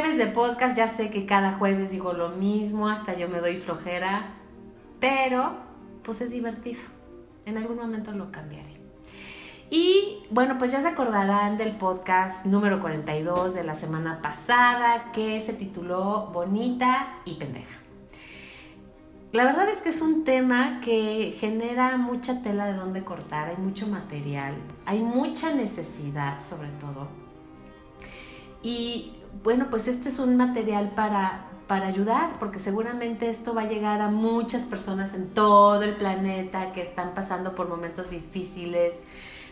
jueves de podcast, ya sé que cada jueves digo lo mismo, hasta yo me doy flojera, pero pues es divertido. En algún momento lo cambiaré. Y bueno, pues ya se acordarán del podcast número 42 de la semana pasada que se tituló Bonita y Pendeja. La verdad es que es un tema que genera mucha tela de donde cortar, hay mucho material, hay mucha necesidad sobre todo. Y bueno, pues este es un material para, para ayudar, porque seguramente esto va a llegar a muchas personas en todo el planeta que están pasando por momentos difíciles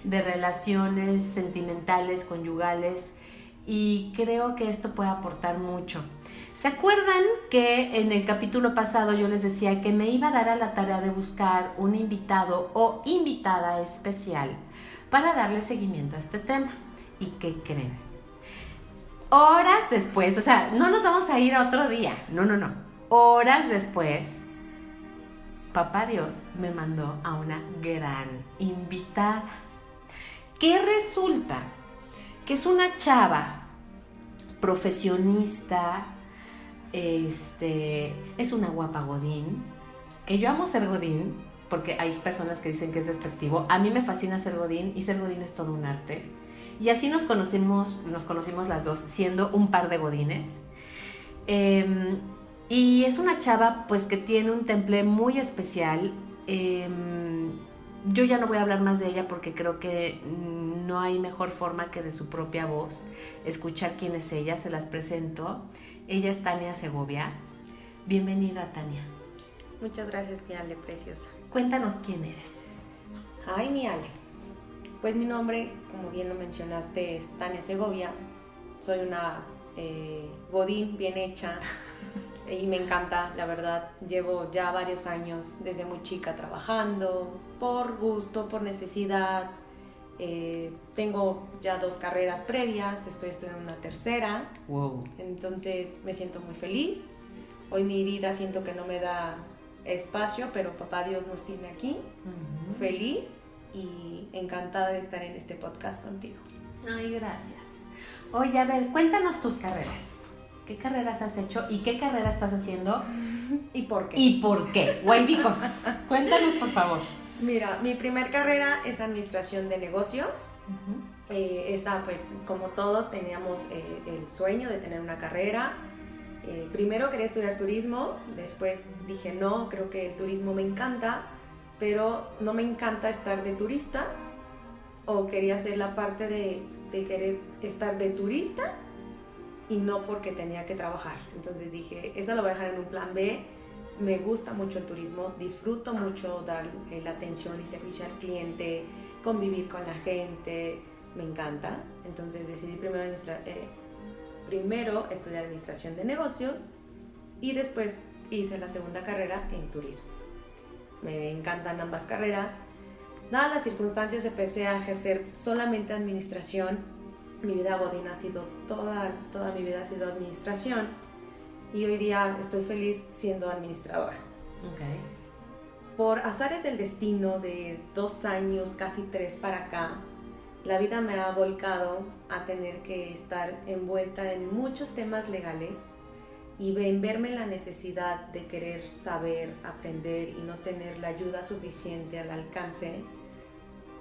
de relaciones sentimentales, conyugales, y creo que esto puede aportar mucho. ¿Se acuerdan que en el capítulo pasado yo les decía que me iba a dar a la tarea de buscar un invitado o invitada especial para darle seguimiento a este tema? ¿Y qué creen? Horas después, o sea, no nos vamos a ir a otro día, no, no, no. Horas después, Papá Dios me mandó a una gran invitada. ¿Qué resulta? Que es una chava profesionista, este, es una guapa Godín, que yo amo ser Godín, porque hay personas que dicen que es despectivo. A mí me fascina ser Godín y ser Godín es todo un arte. Y así nos conocimos, nos conocimos las dos, siendo un par de Godines. Em, y es una chava pues que tiene un temple muy especial. Em, yo ya no voy a hablar más de ella porque creo que no hay mejor forma que de su propia voz escuchar quién es ella, se las presento. Ella es Tania Segovia. Bienvenida, Tania. Muchas gracias, mi Ale, preciosa. Cuéntanos quién eres. Ay, mi Ale. Pues mi nombre, como bien lo mencionaste, es Tania Segovia. Soy una eh, godín bien hecha y me encanta, la verdad. Llevo ya varios años desde muy chica trabajando, por gusto, por necesidad, eh, tengo ya dos carreras previas, estoy estudiando una tercera. Wow. Entonces me siento muy feliz. Hoy mi vida siento que no me da espacio, pero papá Dios nos tiene aquí. Feliz y encantada de estar en este podcast contigo. Ay, gracias. Oye, a ver, cuéntanos tus carreras. ¿Qué carreras has hecho y qué carrera estás haciendo? ¿Y por qué? ¿Y por qué? Guaybicos, cuéntanos por favor. Mira, mi primer carrera es administración de negocios. Eh, esa, pues, como todos, teníamos eh, el sueño de tener una carrera. Eh, primero quería estudiar turismo, después dije, no, creo que el turismo me encanta, pero no me encanta estar de turista, o quería hacer la parte de, querer estar de turista y no porque tenía que trabajar. Entonces dije, esa lo voy a dejar en un plan B me gusta mucho el turismo, disfruto mucho dar eh, la atención y servicio al cliente, convivir con la gente, me encanta. Entonces decidí primero, eh, primero estudiar administración de negocios y después hice la segunda carrera en turismo. Me encantan ambas carreras. Dadas las circunstancias empecé a ejercer solamente administración. Mi vida godina ha sido toda, toda mi vida ha sido administración y hoy día estoy feliz siendo administradora. Okay. Por azares del destino de dos años, casi tres para acá, la vida me ha volcado a tener que estar envuelta en muchos temas legales y en verme la necesidad de querer saber, aprender y no tener la ayuda suficiente al alcance,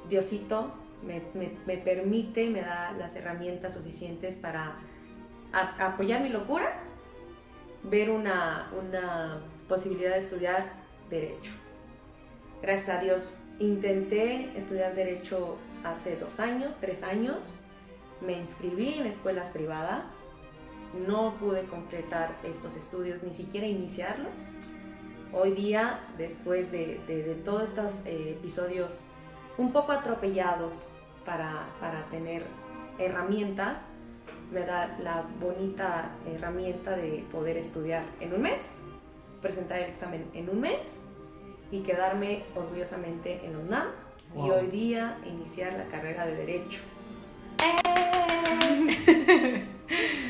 Diosito me, me, permite, me da las herramientas suficientes para apoyar mi locura ver una, posibilidad de estudiar derecho. Gracias a Dios intenté estudiar derecho hace dos años, tres años. Me inscribí en escuelas privadas. No pude completar estos estudios, ni siquiera iniciarlos. Hoy día, después de, todos estos eh, episodios un poco atropellados para, para tener herramientas, me da la bonita herramienta de poder estudiar en un mes, presentar el examen en un mes y quedarme orgullosamente en la UNAM y hoy día iniciar la carrera de Derecho. ¡Eh!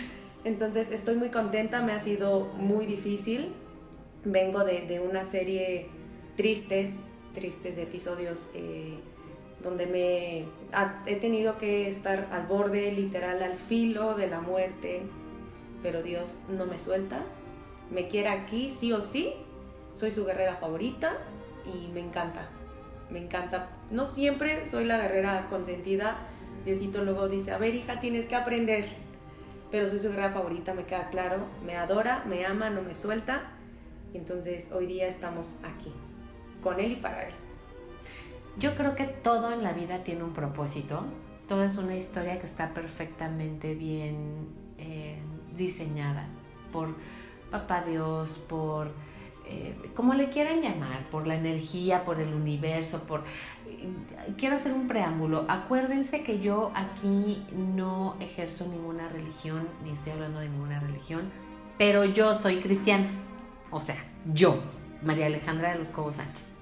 Entonces estoy muy contenta, me ha sido muy difícil. Vengo de, una serie tristes, tristes episodios. Eh, donde me he tenido que estar al borde, literal, al filo de la muerte. pero Dios no me suelta, me quiere aquí sí o sí, soy su guerrera favorita y me encanta, me encanta. No siempre soy la guerrera consentida, Diosito luego dice, a ver hija, tienes que aprender, pero soy su guerrera favorita, me queda claro, me adora, me ama, no me suelta, entonces hoy día estamos aquí, con Él y para Él. Yo creo que todo en la vida tiene un propósito, todo es una historia que está perfectamente bien eh, diseñada por Papá Dios, por eh, como le quieran llamar, por la energía, por el universo, por... quiero hacer un preámbulo. Acuérdense que yo aquí no ejerzo ninguna religión, ni estoy hablando de ninguna religión, pero yo soy cristiana. O sea, yo, María Alejandra de los Cobos Sánchez.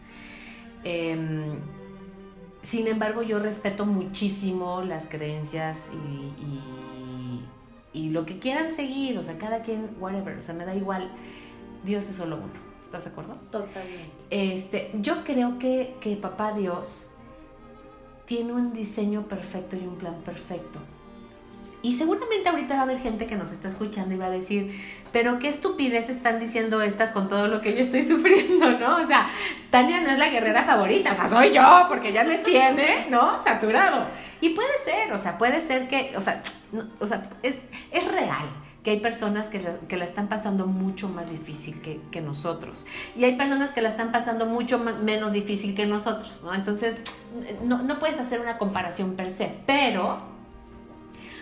Em, sin embargo, yo respeto muchísimo las creencias y, lo que quieran seguir, o sea, cada quien, whatever, o sea, me da igual. Dios es solo uno. ¿Estás de acuerdo? Totalmente. Este, yo creo que, que Papá Dios tiene un diseño perfecto y un plan perfecto. Y seguramente ahorita va a haber gente que nos está escuchando y va a decir, pero qué estupidez están diciendo estas con todo lo que yo estoy sufriendo, ¿no? O sea, Tania no es la guerrera favorita, o sea, soy yo, porque ya me tiene, ¿no? Saturado. Y puede ser, o sea, puede ser que, o sea, o sea es, es real que hay personas que, que, la están pasando mucho más difícil que, nosotros. Y hay personas que la están pasando mucho menos difícil que nosotros, ¿no? Entonces, no, no puedes hacer una comparación per se, pero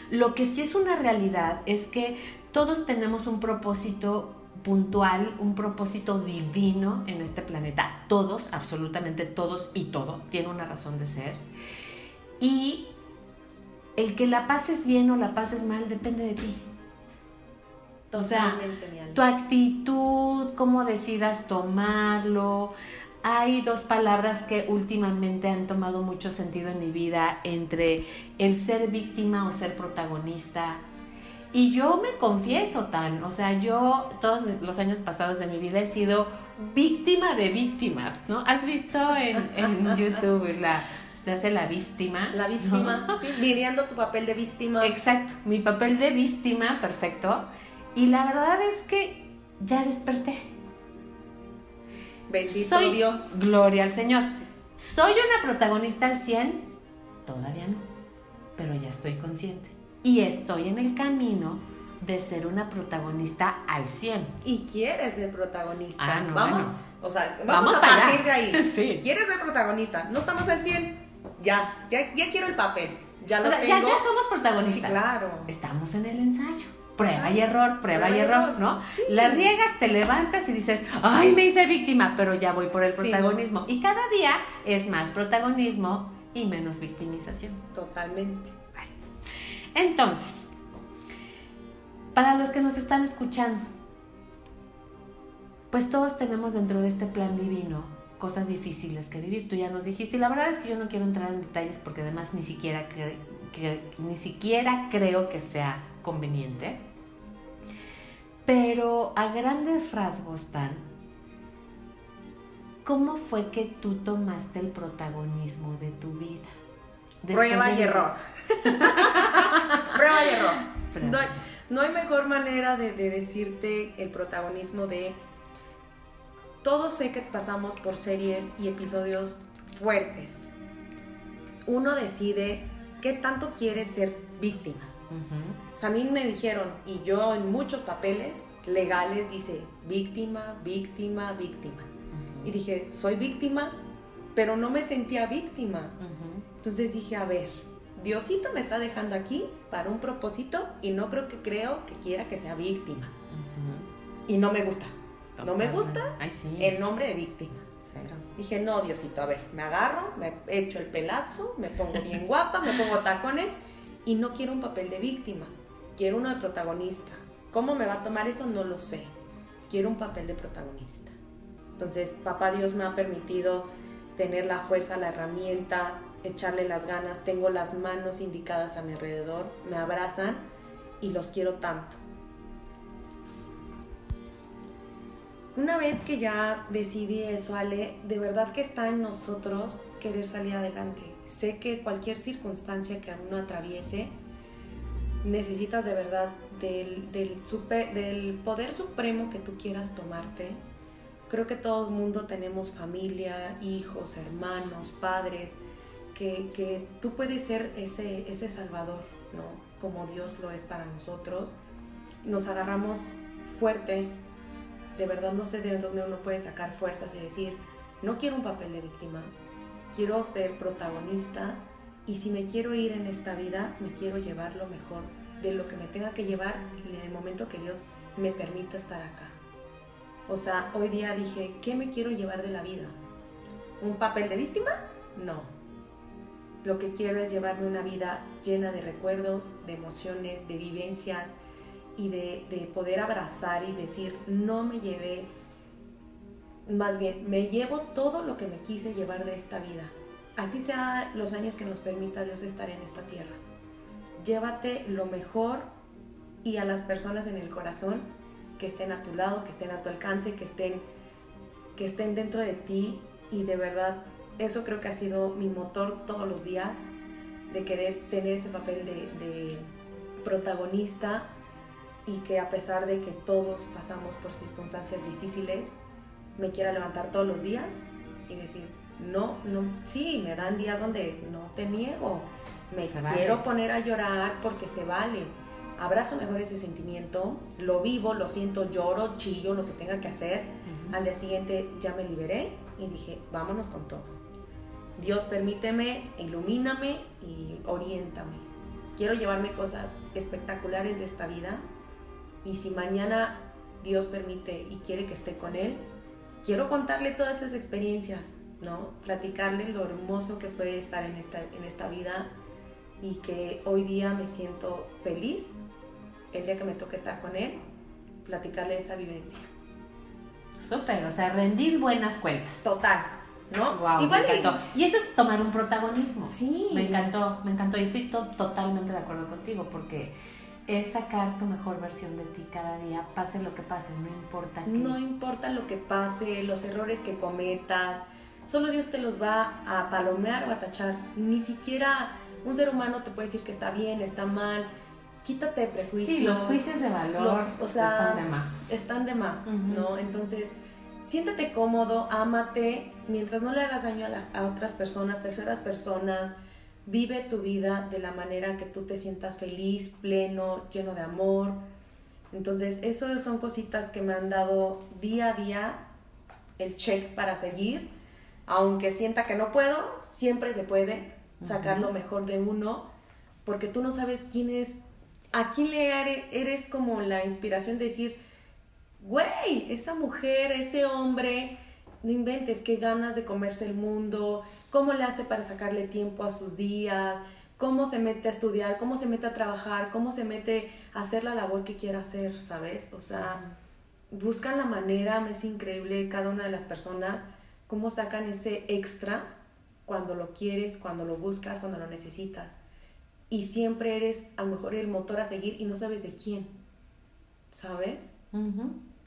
lo que sí es una realidad es que todos tenemos un propósito puntual, un propósito divino en este planeta. Todos, absolutamente todos y todo, tiene una razón de ser. Y el que la pases bien o la pases mal depende de ti. O sea, tu actitud, cómo decidas tomarlo, hay dos palabras que últimamente han tomado mucho sentido en mi vida entre el ser víctima o ser protagonista. Y yo me confieso tan, o sea, yo todos los años pasados de mi vida he sido víctima de víctimas, ¿no? ¿Has visto en, YouTube la, se hace la víctima. La víctima, sí, viviendo tu papel de víctima. Exacto, mi papel de víctima, perfecto. Y la verdad es que ya desperté. Bendito Dios. Gloria al Señor. ¿Soy una protagonista al 100? Todavía no, pero ya estoy consciente. Y estoy en el camino de ser una protagonista al 100. Y quieres ser protagonista. Ah, vamos, o sea, vamos, a partir de ahí. sí. Quieres ser protagonista. No estamos al 100. Ya, ya, quiero el papel. Ya lo Ya, somos protagonistas. claro. Estamos en el ensayo prueba y error, prueba y error, ¿no? La riegas, te levantas y dices, ay, me hice víctima, pero ya voy por el protagonismo. Y cada día es más protagonismo y menos victimización. Totalmente. Entonces, para los que nos están escuchando, pues todos tenemos dentro de este plan divino cosas difíciles que vivir. Tú ya nos dijiste, y la verdad es que yo no quiero entrar en detalles porque además ni siquiera, ni siquiera creo que sea conveniente. Pero a grandes rasgos, Tan, ¿cómo fue que tú tomaste el protagonismo de tu vida? Prueba y error. Prueba y error. No hay, mejor manera de, de decirte el protagonismo de... Todos sé que pasamos por series y episodios fuertes. Uno decide qué tanto quiere ser víctima o sea, a mí me dijeron, y yo en muchos papeles legales dice víctima, víctima, víctima. Y dije, soy víctima, pero no me sentía víctima. Entonces dije, a ver, Diosito me está dejando aquí para un propósito y no creo que creo que quiera que sea víctima. Y no me gusta. No me gusta el nombre de víctima. Dije, no, Diosito, a ver, me agarro, me echo el pelazo, me pongo bien guapa, me pongo tacones y no quiero un papel de víctima, quiero uno de protagonista. ¿Cómo me va a tomar eso? No lo sé. Quiero un papel de protagonista. Entonces, papá Dios me ha permitido tener la fuerza, la herramienta, echarle las ganas, tengo las manos indicadas a mi alrededor, me abrazan y los quiero tanto. Una vez que ya decidí eso, Ale, de verdad que está en nosotros querer salir adelante sé que cualquier circunstancia que uno atraviese, necesitas de verdad del, poder supremo que tú quieras tomarte. Creo que todo el mundo tenemos familia, hijos, hermanos, padres, que, tú puedes ser ese, ese salvador, ¿no? Como Dios lo es para nosotros. Nos agarramos fuerte, de verdad no sé de dónde uno puede sacar fuerzas y decir, no quiero un papel de víctima, quiero ser protagonista y si me quiero ir en esta vida, me quiero llevar lo mejor de lo que me tenga que llevar en el momento que Dios me permita estar acá. O sea, hoy día dije, ¿qué me quiero llevar de la vida? ¿Un papel de víctima? No. Lo que quiero es llevarme una vida llena de recuerdos, de emociones, de vivencias y de, de poder abrazar y decir, no me llevé, más bien, me llevo todo lo que me quise llevar de esta vida así sea los años que nos permita Dios estar en esta tierra. Llévate lo mejor y a las personas en el corazón que estén a tu lado, que estén a tu alcance, que estén, que estén dentro de ti y de verdad eso creo que ha sido mi motor todos los días de querer tener ese papel de, de protagonista y que a pesar de que todos pasamos por circunstancias difíciles, me quiera levantar todos los días y decir, no, no, sí, me dan días donde no te niego, me quiero poner a llorar porque se vale. Abrazo mejor ese sentimiento, lo vivo, lo siento, lloro, chillo, lo que tenga que hacer. Al día siguiente ya me liberé y dije, vámonos con todo. Dios permíteme, ilumíname y oriéntame. Quiero llevarme cosas espectaculares de esta vida y si mañana Dios permite y quiere que esté con Él, quiero contarle todas esas experiencias ¿no? Platicarle lo hermoso que fue estar en esta, en esta vida y que hoy día me siento feliz el día que me toque estar con él, platicarle esa vivencia. Súper, o sea, rendir buenas cuentas. Total, ¿no? Wow, me encantó. Y eso es tomar un protagonismo. Sí. Me encantó, me encantó. Y estoy totalmente de acuerdo contigo porque es sacar tu mejor versión de ti cada día, pase lo que pase, no importa. No importa lo que pase, los errores que cometas, Solo Dios te los va a palomear o a tachar. Ni siquiera un ser humano te puede decir que está bien, está mal. Quítate prejuicios. Sí, los juicios de valor o sea, están de más. Están de más, ¿no? Entonces, siéntate cómodo, ámate, mientras no le hagas daño a, a otras personas, terceras personas. Vive tu vida de la manera que tú te sientas feliz, pleno, lleno de amor. Entonces, eso son cositas que me han dado día a día el check para seguir aunque sienta que no puedo, siempre se puede sacar lo mejor de uno, porque tú no sabes quién es, a quién le eres como la inspiración de decir, güey, esa mujer, ese hombre, no inventes qué ganas de comerse el mundo, cómo le hace para sacarle tiempo a sus días, cómo se mete a estudiar, cómo se mete a trabajar, cómo se mete a hacer la labor que quiera hacer, ¿sabes? O sea, buscan la manera, me es increíble cada una de las personas cómo sacan ese extra cuando lo quieres, cuando lo buscas, cuando lo necesitas. Y siempre eres a lo mejor el motor a seguir y no sabes de quién, ¿sabes?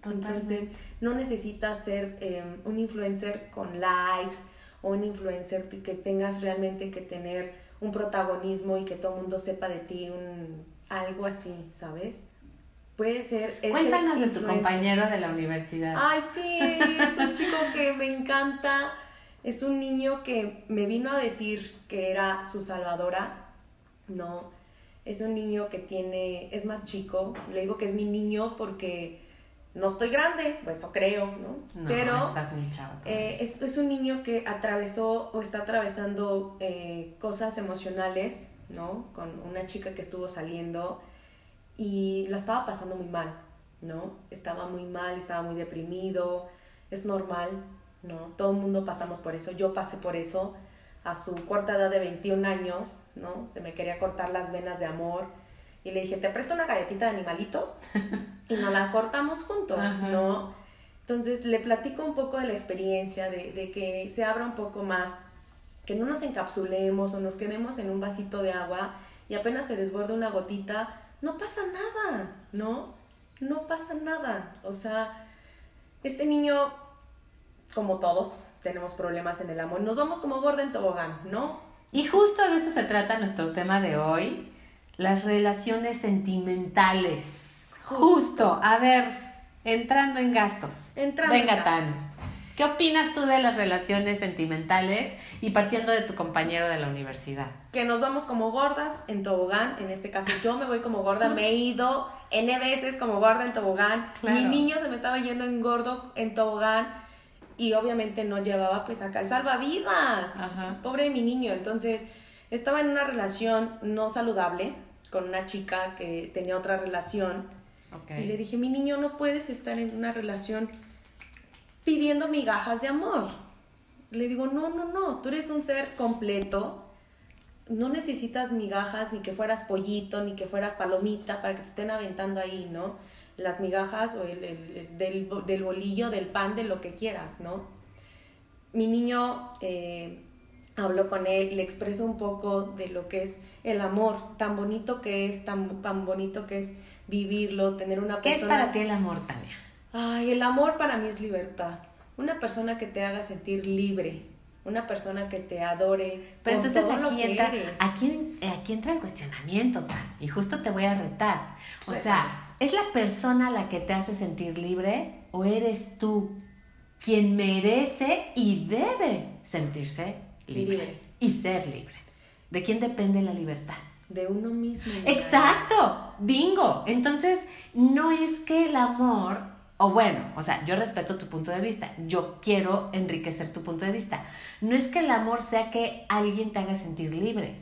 Entonces, no necesitas ser em, un influencer con likes o un influencer que tengas realmente que tener un protagonismo y que todo el mundo sepa de ti, un, algo así, ¿sabes? Puede ser. Cuéntanos de tu compañero de la universidad. Ay, sí, es un chico que me encanta. Es un niño que me vino a decir que era su salvadora. No, es un niño que tiene, es más chico. Le digo que es mi niño porque no estoy grande, pues eso creo, ¿no? no Pero estás muy eh, es, es, un niño que atravesó o está atravesando eh, cosas emocionales, ¿no? Con una chica que estuvo saliendo y la estaba pasando muy mal, ¿no? Estaba muy mal, estaba muy deprimido, es normal, ¿no? Todo el mundo pasamos por eso, yo pasé por eso a su corta edad de 21 años, ¿no? Se me quería cortar las venas de amor y le dije, te presto una galletita de animalitos y nos la cortamos juntos, ¿no? Entonces le platico un poco de la experiencia, de, de que se abra un poco más, que no nos encapsulemos o nos quedemos en un vasito de agua y apenas se desborde una gotita, no pasa nada, ¿no? No pasa nada. O sea, este niño, como todos, tenemos problemas en el amor. Nos vamos como gorda en tobogán, ¿no? Y justo de eso se trata nuestro tema de hoy, las relaciones sentimentales. Justo, a ver, entrando en gastos. Entrando Venga, en gastos. Thanos. ¿Qué opinas tú de las relaciones sentimentales y partiendo de tu compañero de la universidad? Que nos vamos como gordas en tobogán. En este caso, yo me voy como gorda. Me he ido N veces como gorda en tobogán. Claro. Mi niño se me estaba yendo en gordo en tobogán. Y obviamente no llevaba pues acá el salvavidas. Ajá. Pobre de mi niño. Entonces, estaba en una relación no saludable con una chica que tenía otra relación. Y le dije, mi niño, no puedes estar en una relación pidiendo migajas de amor. Le digo, no, no, no, tú eres un ser completo. No necesitas migajas, ni que fueras pollito, ni que fueras palomita para que te estén aventando ahí, ¿no? Las migajas o el, el- el- del, del bolillo, del pan, de lo que quieras, ¿no? Mi niño eh, habló con él, le expresó un poco de lo que es el amor, tan bonito que es, tan, tan bonito que es vivirlo, tener una ¿Qué es persona... para ti el amor, Tania? Ay, el amor para mí es libertad. Una persona que te haga sentir libre. Una persona que te adore. Pero entonces aquí entra, aquí, aquí entra el cuestionamiento, Tan, y justo te voy a retar. O Pues, sea, ¿es la persona la que te hace sentir libre o eres tú quien merece y debe sentirse libre, Libre. y ser libre? ¿De quién depende la libertad? De uno mismo. Exacto, bingo. Entonces, no es que el amor, o bueno, o sea, yo respeto tu punto de vista, yo quiero enriquecer tu punto de vista. No es que el amor sea que alguien te haga sentir libre,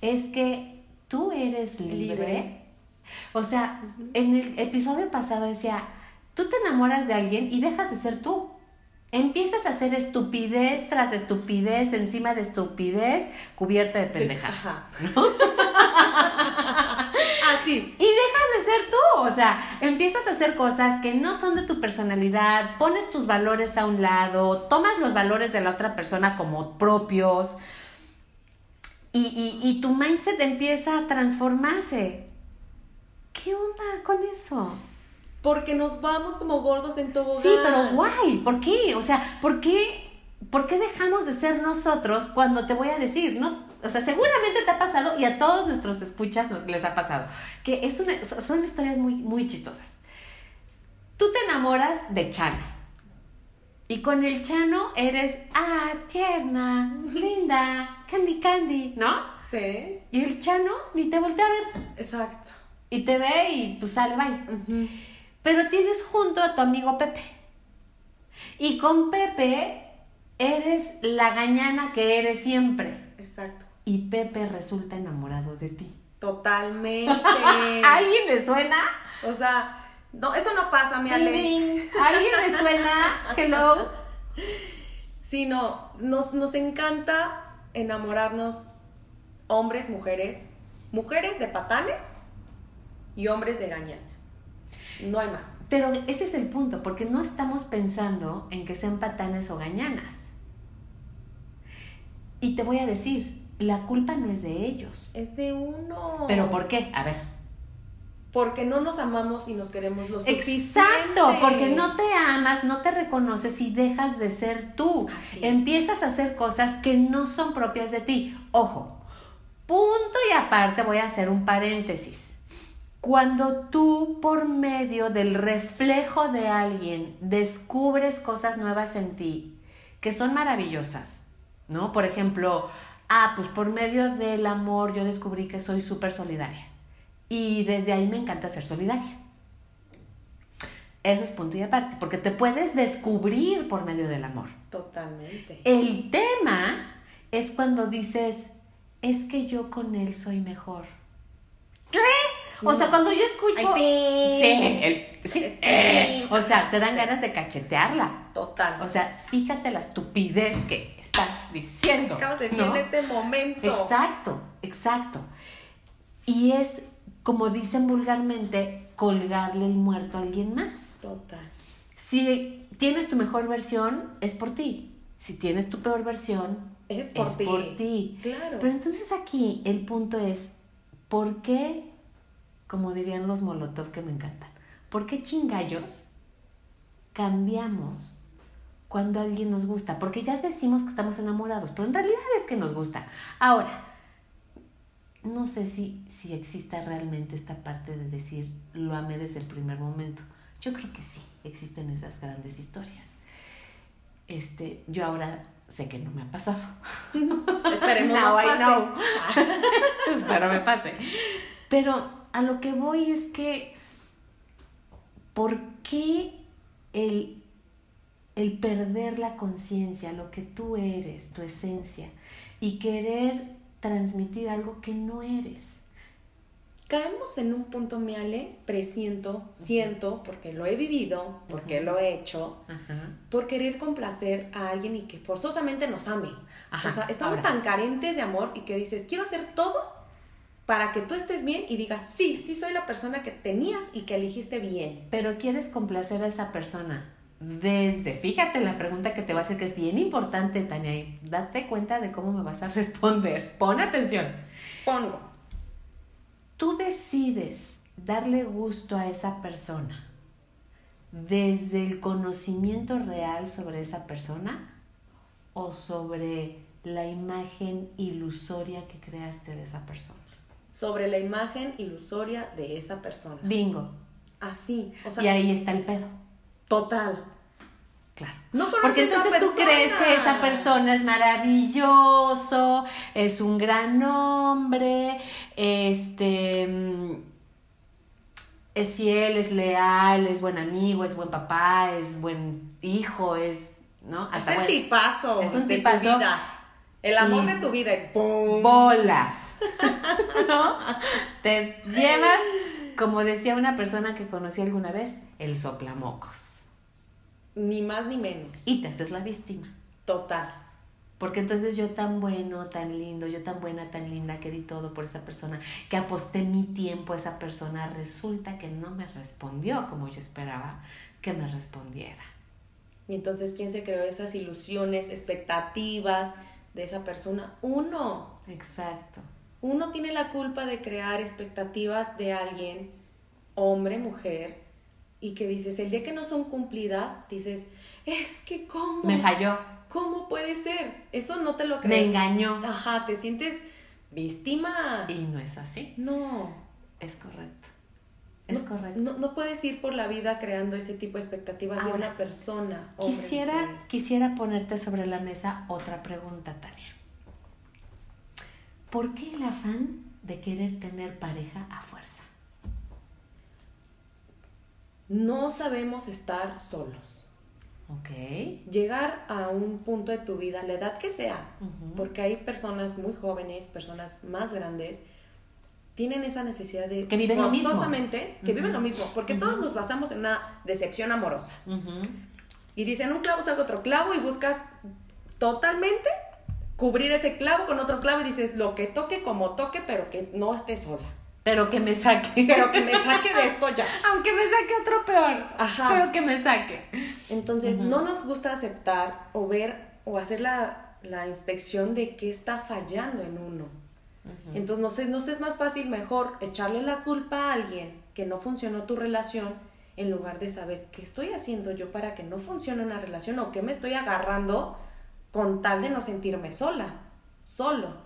es que tú eres libre. Libre. O sea, en el episodio pasado decía, tú te enamoras de alguien y dejas de ser tú. Empiezas a hacer estupidez tras estupidez encima de estupidez cubierta de pendejada. Ajá. Así. Y dejas de ser tú, o sea, empiezas a hacer cosas que no son de tu personalidad, pones tus valores a un lado, tomas los valores de la otra persona como propios y, y- y tu mindset empieza a transformarse. ¿Qué onda con eso? Porque nos vamos como gordos en tobogán. Sí, pero guay, ¿por qué? O sea, ¿por qué, ¿por qué dejamos de ser nosotros cuando te voy a decir? No, o sea, seguramente te ha pasado y a todos nuestros escuchas nos- les ha pasado, que es una, so- son historias muy, muy chistosas. Tú te enamoras de Chano y con el Chano eres, ah, tierna, linda, candy candy, ¿no? Sí. Y el Chano ni te voltea a ver Exacto. y te ve y pues sale, bye. Ujú. Pero tienes junto a tu amigo Pepe. Y con Pepe eres la gañana que eres siempre. Exacto. Y Pepe resulta enamorado de ti. Totalmente. ¿A alguien le suena? o sea, no, eso no pasa, mi Ale. ding. ¿A alguien le suena? Hello. sino nos, nos encanta enamorarnos hombres, mujeres, mujeres de patanes y hombres de gañanas. No hay más. Pero ese es el punto, porque no estamos pensando en que sean patanes o gañanas. Y te voy a decir, la culpa no es de ellos. Es de uno. ¿Pero por qué? A ver. Porque no nos amamos y nos queremos lo suficiente. Exacto, porque no te amas, no te reconoces y dejas de ser tú. Así es. Empiezas a hacer cosas que no son propias de ti. Ojo, punto y aparte voy a hacer un paréntesis. Cuando tú por medio del reflejo de alguien descubres cosas nuevas en ti que son maravillosas, ¿no? Por ejemplo, ah, pues por medio del amor yo descubrí que soy súper solidaria. Y desde ahí me encanta ser solidaria. Eso es punto y aparte, porque te puedes descubrir por medio del amor. Totalmente. El tema es cuando dices, es que yo con él soy mejor. ¿Qué? O sea, cuando yo escucho... Sí, el- sí, eh, o sea, te dan Sí. ganas de cachetearla. Total. O sea, fíjate la estupidez que estás diciendo. acabas de decir ¿no? en este momento. Exacto, exacto. Y es, como dicen vulgarmente, colgarle el muerto a alguien más. Total. Si tienes tu mejor versión, es por ti. Si tienes tu peor versión, Es por es ti. por ti. Claro. Pero entonces aquí el punto es, ¿por qué, como dirían los Molotov que me encantan, ¿por qué chingallos cambiamos cuando alguien nos gusta? Porque ya decimos que estamos enamorados, pero en realidad es que nos gusta. Ahora, no sé si, si exista realmente esta parte de decir lo amé desde el primer momento. Yo creo que sí, existen esas grandes historias. Este, yo ahora sé que no me ha pasado. Esperemos no, pase. Espero me pase. Pero a lo que voy es que, ¿por qué el, el perder la conciencia, lo que tú eres, tu esencia, y querer transmitir algo que no eres? Caemos en un punto, Miale, presiento, siento, porque lo he vivido, porque lo he hecho, por querer complacer a alguien y que forzosamente nos ame. O sea, estamos tan carentes de amor y que dices, quiero hacer todo para que tú estés bien y digas, sí, sí soy la persona que tenías y que elegiste bien. Pero quieres complacer a esa persona desde, fíjate la pregunta que te va a hacer que es bien importante, Tania, y date cuenta de cómo me vas a responder. Pon atención. Pongo. Tú decides darle gusto a esa persona desde el conocimiento real sobre esa persona o sobre la imagen ilusoria que creaste de esa persona sobre la imagen ilusoria de esa persona. Bingo. Así. O sea, y ahí está el pedo. Total. Claro. No Porque entonces tú crees que esa persona es maravilloso, es un gran hombre, este mm, es fiel, es leal, es buen amigo, es buen papá, es buen hijo, es, ¿no? Hasta es el tipazo. Es un tipazo. De tu vida. El amor de tu vida. Y Bolas. ¿no? Te llevas, como decía una persona que conocí alguna vez, el soplamocos. Ni más ni menos. Y te haces la víctima. Total. Porque entonces yo tan bueno, tan lindo, yo tan buena, tan linda, que di todo por esa persona, que aposté mi tiempo a esa persona, resulta que no me respondió como yo esperaba que me respondiera. Y entonces, ¿quién se creó esas ilusiones, expectativas de esa persona? Uno. Exacto uno tiene la culpa de crear expectativas de alguien, hombre, mujer, y que dices, el día que no son cumplidas, dices, es que cómo. Me falló. ¿Cómo puede ser? Eso no te lo crees. Me engañó. Ajá, te sientes víctima. Y no es así. No. Es correcto. Es correcto. No, no, puedes ir por la vida creando ese tipo de expectativas de una persona. quisiera, quisiera ponerte sobre la mesa otra pregunta, Tania. ¿Por qué el afán de querer tener pareja a fuerza? No sabemos estar solos. Ok. Llegar a un punto de tu vida, la edad que sea, porque hay personas muy jóvenes, personas más grandes, tienen esa necesidad de que viven lo mismo. que viven lo mismo, porque todos nos basamos en una decepción amorosa. Y dicen un clavo saca otro clavo y buscas totalmente cubrir ese clavo con otro clavo y dices, lo que toque como toque, pero que no esté sola. Pero que me saque. Pero que me saque de esto ya. Aunque me saque otro peor. Ajá. Pero que me saque. Entonces, no nos gusta aceptar o ver o hacer la, la inspección de qué está fallando en uno. Entonces, no sé, no sé, es más fácil, mejor echarle la culpa a alguien que no funcionó tu relación en lugar de saber qué estoy haciendo yo para que no funcione una relación o qué me estoy agarrando con tal de no sentirme sola, solo.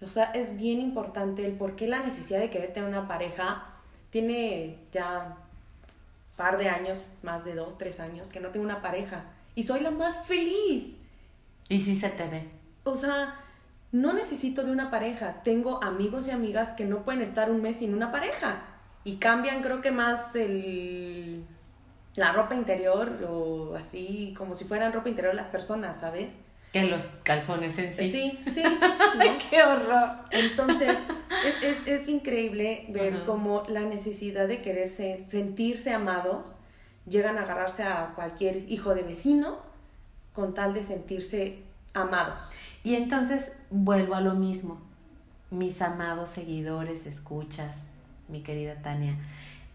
O sea, es bien importante el por qué la necesidad de querer tener una pareja. Tiene ya un par de años, más de dos, tres años, que no tengo una pareja. Y soy la más feliz. Y sí se te ve. O sea, no necesito de una pareja. Tengo amigos y amigas que no pueden estar un mes sin una pareja. Y cambian, creo que más el la ropa interior o así como si fueran ropa interior las personas, ¿sabes? Que los calzones en sí. Sí, sí. ¡Ay, qué horror! Entonces, es, increíble ver cómo la necesidad de quererse, sentirse amados, llegan a agarrarse a cualquier hijo de vecino con tal de sentirse amados. Y entonces vuelvo a lo mismo. Mis amados seguidores, escuchas, mi querida Tania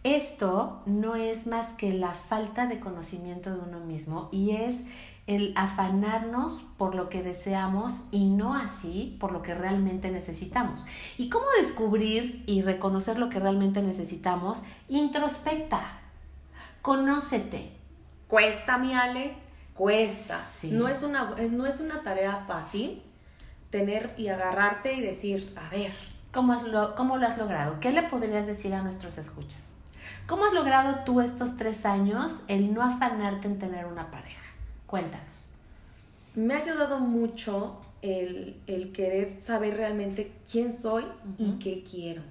esto no es más que la falta de conocimiento de uno mismo y es el afanarnos por lo que deseamos y no así por lo que realmente necesitamos. ¿Y cómo descubrir y reconocer lo que realmente necesitamos? Introspecta, conócete. Cuesta, mi Ale, cuesta. No, es una, no es una tarea fácil, tener y agarrarte y decir, a ver. ¿Cómo, lo, ¿Cómo lo has logrado? ¿Qué le podrías decir a nuestros escuchas? ¿Cómo has logrado tú estos tres años el no afanarte en tener una pareja? Cuéntanos. Me ha ayudado mucho el, querer saber realmente quién soy y qué quiero.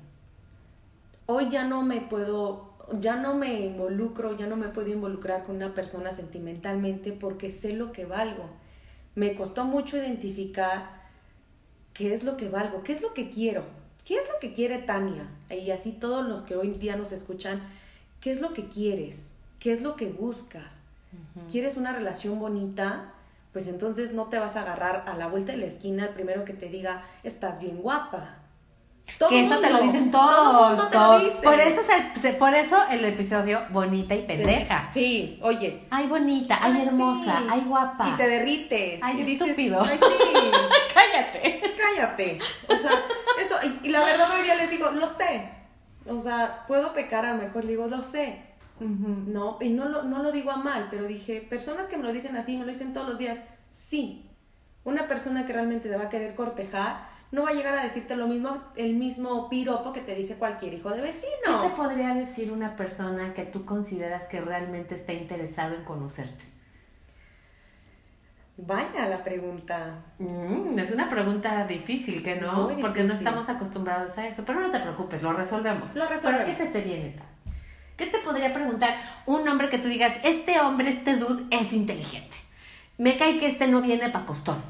Hoy ya no me puedo, ya no me involucro, ya no me puedo involucrar con una persona sentimentalmente porque sé lo que valgo. Me costó mucho identificar qué es lo que valgo, qué es lo que quiero, qué es lo que quiere Tania. Y así todos los que hoy día nos escuchan ¿Qué es lo que quieres? ¿Qué es lo que buscas? ¿Quieres una relación bonita? Pues entonces no te vas a agarrar a la vuelta de la esquina el primero que te diga, estás bien guapa. que eso te lo dicen todos. Por, eso por eso el episodio bonita y pendeja. Sí, oye. Ay, bonita, ay, hermosa, ay, guapa. Y te derrites. Ay, y estúpido. Ay, sí. Cállate. Cállate. O sea, eso, y, y la verdad hoy día les digo, lo sé o sea, puedo pecar, a lo mejor digo, lo sé. No, y no lo, no lo digo a mal, pero dije, personas que me lo dicen así, me lo dicen todos los días, sí. Una persona que realmente te va a querer cortejar, no va a llegar a decirte lo mismo, el mismo piropo que te dice cualquier hijo de vecino. ¿Qué te podría decir una persona que tú consideras que realmente está interesado en conocerte? Vaya la pregunta. Mm, es una pregunta difícil, que no, porque no estamos acostumbrados a eso. Pero no te preocupes, lo resolvemos. Lo resolvemos. ¿Pero qué se te viene? ¿Qué te podría preguntar un hombre que tú digas, este hombre, este dude es inteligente? Me cae que este no viene para costón.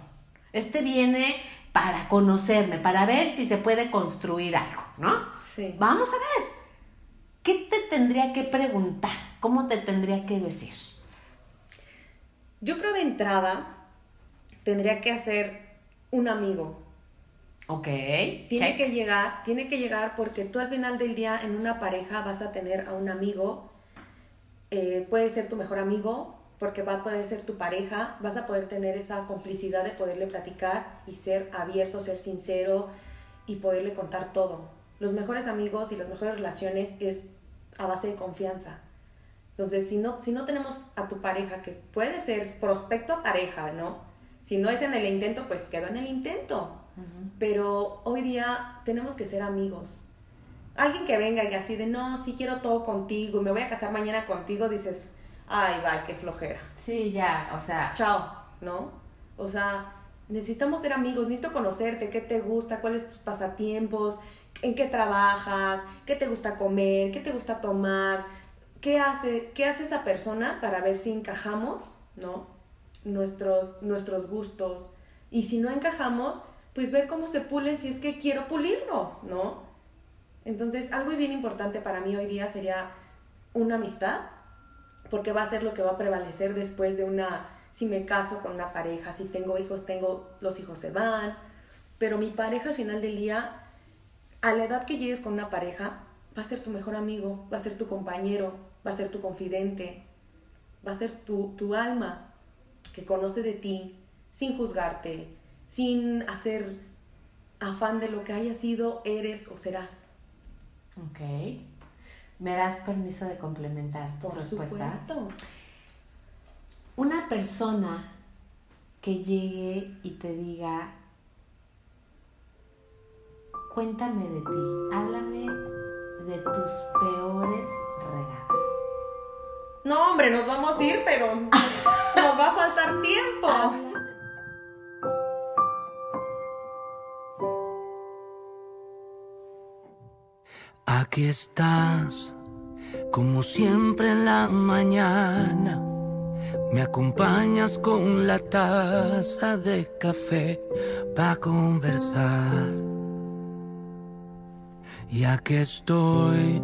Este viene para conocerme, para ver si se puede construir algo, ¿no? Sí. Vamos a ver. ¿Qué te tendría que preguntar? ¿Cómo te tendría que decir? Yo creo de entrada tendría que hacer un amigo. Ok. Tiene que llegar, tiene que llegar porque tú al final del día en una pareja vas a tener a un amigo, eh, puede ser tu mejor amigo, porque va a poder ser tu pareja, vas a poder tener esa complicidad de poderle platicar y ser abierto, ser sincero y poderle contar todo. Los mejores amigos y las mejores relaciones es a base de confianza. Entonces, si no, si no tenemos a tu pareja, que puede ser prospecto a pareja, ¿no? Si no es en el intento, pues queda en el intento. Pero hoy día tenemos que ser amigos. Alguien que venga y así de, no, sí quiero todo contigo me voy a casar mañana contigo, dices, ay, va, qué flojera. Sí, ya, o sea. Chao, ¿no? O sea, necesitamos ser amigos, necesito conocerte, qué te gusta, cuáles tus pasatiempos, en qué trabajas, qué te gusta comer, qué te gusta tomar ¿qué hace, qué hace esa persona para ver si encajamos, ¿no? Nuestros, nuestros gustos. Y si no encajamos, pues ver cómo se pulen si es que quiero pulirlos, ¿no? Entonces, algo bien importante para mí hoy día sería una amistad, porque va a ser lo que va a prevalecer después de una, si me caso con una pareja, si tengo hijos, tengo, los hijos se van, pero mi pareja al final del día, a la edad que llegues con una pareja, va a ser tu mejor amigo, va a ser tu compañero, va a ser tu confidente, va a ser tu, tu alma que conoce de ti sin juzgarte, sin hacer afán de lo que haya sido, eres o serás. Ok. ¿Me das permiso de complementar tu Por respuesta? Supuesto. Una persona que llegue y te diga, cuéntame de ti, háblame de tus peores regadas. No, hombre, nos vamos a ir, pero nos va a faltar tiempo. Aquí estás, como siempre en la mañana. Me acompañas con la taza de café para conversar. Y aquí estoy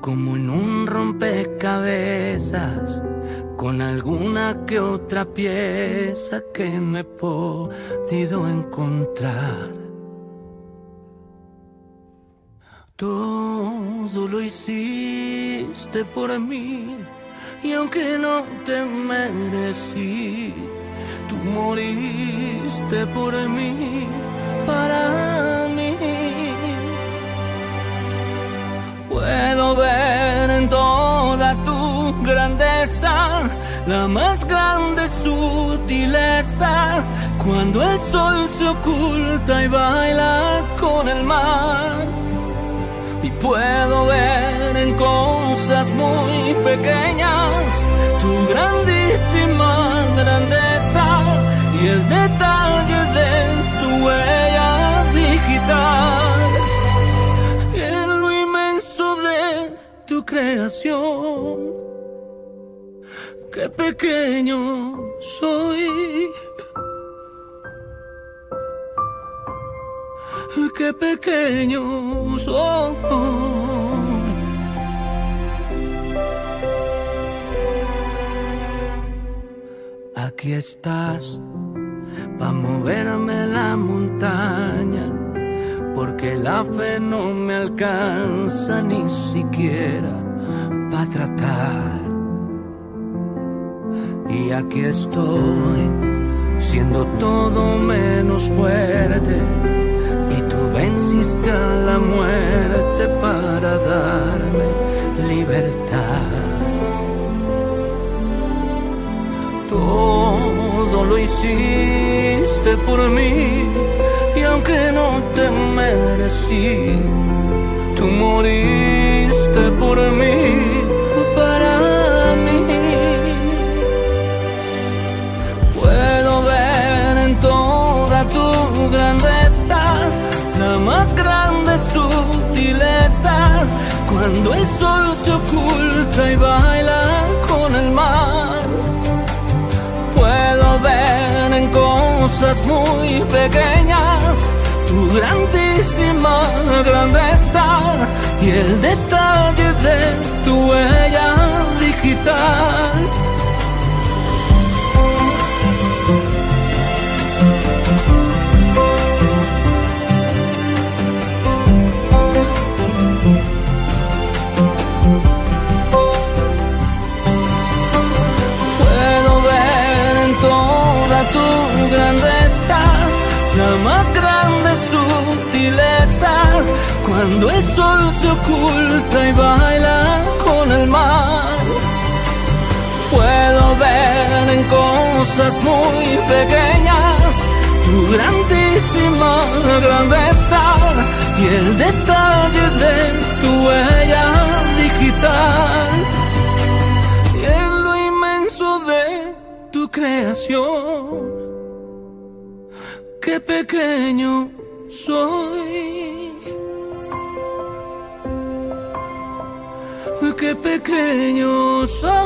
como en un rompecabezas, con alguna que otra pieza que no he podido encontrar. Todo lo hiciste por mí, y aunque no te merecí, tú moriste por mí, para Puedo ver en toda tu grandeza la más grande sutileza Cuando el sol se oculta y baila con el mar. Y puedo ver en cosas muy pequeñas tu grandísima creación, qué pequeño soy. qué pequeño soy. Aquí estás pa' moverme la montaña, porque la fe no me alcanza ni siquiera pa' tratar. Y aquí estoy, siendo todo menos fuerte venciste a la muerte para darme libertad. Todo lo hiciste por mí merecí, tú moriste por mí, para mí. Puedo ver en toda tu grandeza la más grande sutileza cuando el sol se oculta y baila con el mar. Puedo ver en cosas muy pequeñas tu grandísima grandeza y el detalle de tu huella digital cuando el sol se oculta y baila con el mar. Puedo ver en cosas muy pequeñas tu grandísima grandeza y el detalle de tu huella digital y en lo inmenso de tu creación qué pequeño soy. qué pequeños son.